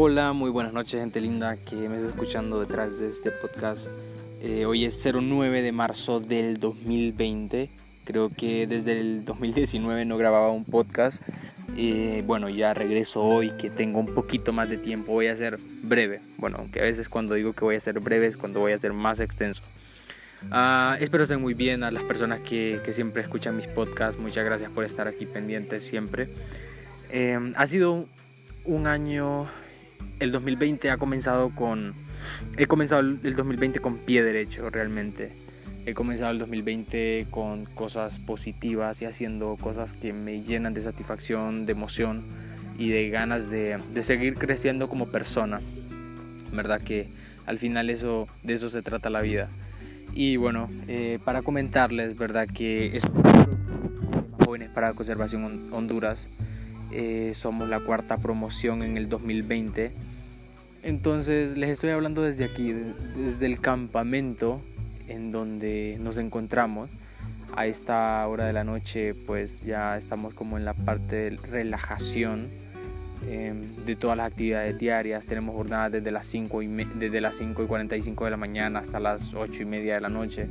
Hola, muy buenas noches gente linda que me está escuchando detrás de este podcast. Eh, hoy es 09 de marzo del 2020. Creo que desde el 2019 no grababa un podcast. Eh, bueno, ya regreso hoy que tengo un poquito más de tiempo. Voy a ser breve. Bueno, aunque a veces cuando digo que voy a ser breve es cuando voy a ser más extenso. Uh, espero estén muy bien a las personas que, que, siempre escuchan mis podcasts. Muchas gracias por estar aquí pendientes siempre. Eh, ha sido un año el 2020 ha comenzado con... He comenzado el 2020 con pie derecho realmente. He comenzado el 2020 con cosas positivas y haciendo cosas que me llenan de satisfacción, de emoción y de ganas de, de seguir creciendo como persona. ¿Verdad? Que al final eso, de eso se trata la vida. Y bueno, eh, para comentarles, ¿verdad? Que es jóvenes para conservación Honduras. Eh, somos la cuarta promoción en el 2020 entonces les estoy hablando desde aquí, desde el campamento en donde nos encontramos. A esta hora de la noche pues ya estamos como en la parte de relajación em, de todas las actividades diarias. Tenemos jornadas desde las 5 y, desde las 5 y 45 de la mañana hasta las 8 y media de la noche.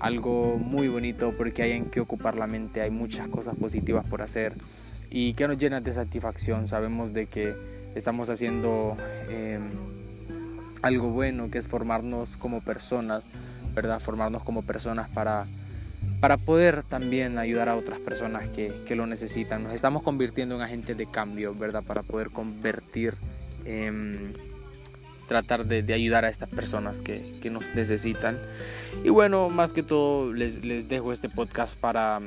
Algo muy bonito porque hay en que ocupar la mente, hay muchas cosas positivas por hacer y que nos llenan de satisfacción. Sabemos de que estamos haciendo em, algo bueno, que es formarnos como personas, ¿verdad? Formarnos como personas para, para poder también ayudar a otras personas que, que, lo necesitan. Nos estamos convirtiendo en agentes de cambio, ¿verdad? Para poder convertir, em, tratar de, de, ayudar a estas personas que, que, nos necesitan. Y bueno, más que todo les, les dejo este podcast para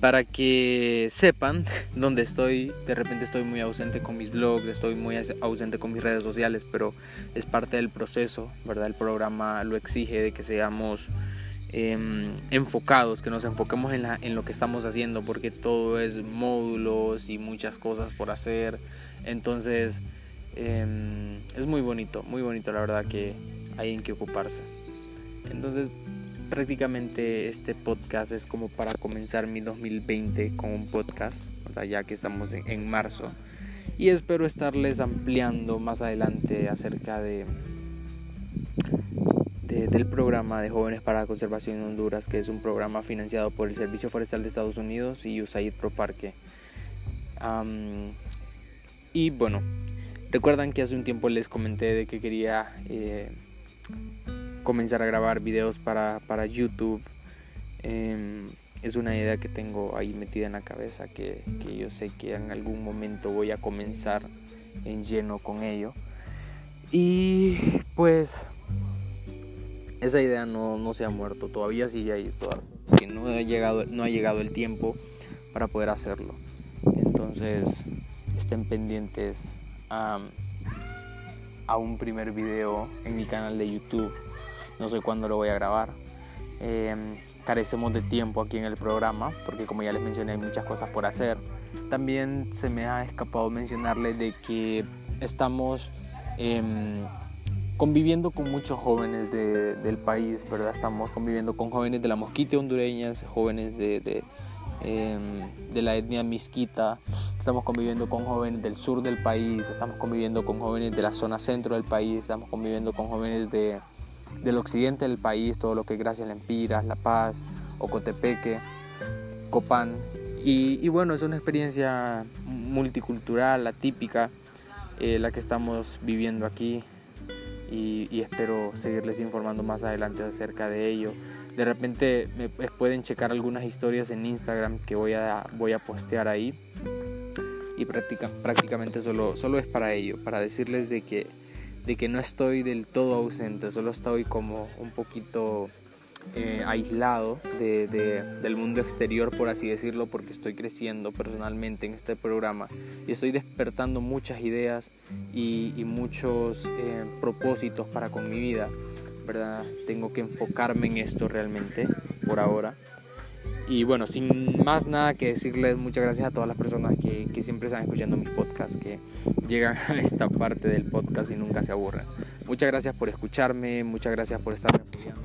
para que sepan dónde estoy. De repente estoy muy ausente con mis blogs, estoy muy ausente con mis redes sociales, pero es parte del proceso, ¿verdad? El programa lo exige de que seamos em, enfocados, que nos enfoquemos en, lo que estamos haciendo, porque todo es módulos y muchas cosas por hacer. Entonces, em, es muy bonito, muy bonito la verdad que hay en que ocuparse. Entonces, prácticamente este podcast es como para comenzar mi 2020 con un podcast, ya que estamos en, marzo. Y espero estarles ampliando más adelante acerca de, del programa de Jóvenes para la Conservación en Honduras, que es un programa financiado por el Servicio Forestal de Estados Unidos y USAID Pro Parque. y bueno, recuerdan que hace un tiempo les comenté de que quería... Eh, comenzar a grabar videos para, para YouTube. Em, es una idea que tengo ahí metida en la cabeza que, que, yo sé que en algún momento voy a comenzar en lleno con ello. Y pues esa idea no, no se ha muerto, todavía sigue ahí, todavía, no ha, llegado, no ha llegado el tiempo para poder hacerlo. Entonces estén pendientes a, a un primer video en mi canal de YouTube no sé cuándo lo voy a grabar. Em, carecemos de tiempo aquí en el programa porque como ya les mencioné hay muchas cosas por hacer. También se me ha escapado mencionarles de que estamos em, conviviendo con muchos jóvenes del país, ¿verdad? Estamos conviviendo con jóvenes de la mosquita hondureñas, jóvenes de, de, em, de la etnia misquita, estamos conviviendo con jóvenes del sur del país, estamos conviviendo con jóvenes de la zona centro del país, estamos conviviendo con jóvenes de del occidente del país, todo lo que es Gracias Lempiras, La Paz, Ocotepeque, Copán. Y, bueno, es una experiencia multicultural, atípica, eh, la que estamos viviendo aquí y, espero seguirles informando más adelante acerca de ello. De repente me pueden checar algunas historias en Instagram que voy a, voy a postear ahí y prácticamente solo, solo es para ello, para decirles de que de que no estoy del todo ausente, solo estoy como un poquito eh, aislado de, del mundo exterior, por así decirlo, porque estoy creciendo personalmente en este programa y estoy despertando muchas ideas y, muchos eh, propósitos para con mi vida, ¿verdad? Tengo que enfocarme en esto realmente por ahora. Y bueno, sin más nada que decirles, muchas gracias a todas las personas que, que, siempre están escuchando mis podcasts, que llegan a esta parte del podcast y nunca se aburren. Muchas gracias por escucharme, muchas gracias por estarme apoyando.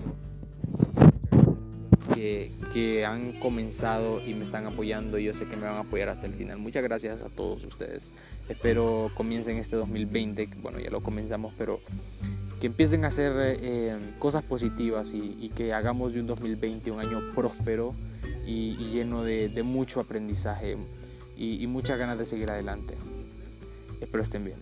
que, que han comenzado y me están apoyando y yo sé que me van a apoyar hasta el final. Muchas gracias a todos ustedes. Espero comiencen este 2020, bueno ya lo comenzamos, pero que empiecen a hacer eh, cosas positivas y, que hagamos de un 2020 un año próspero y, lleno de, mucho aprendizaje y, y muchas ganas de seguir adelante. Espero estén bien.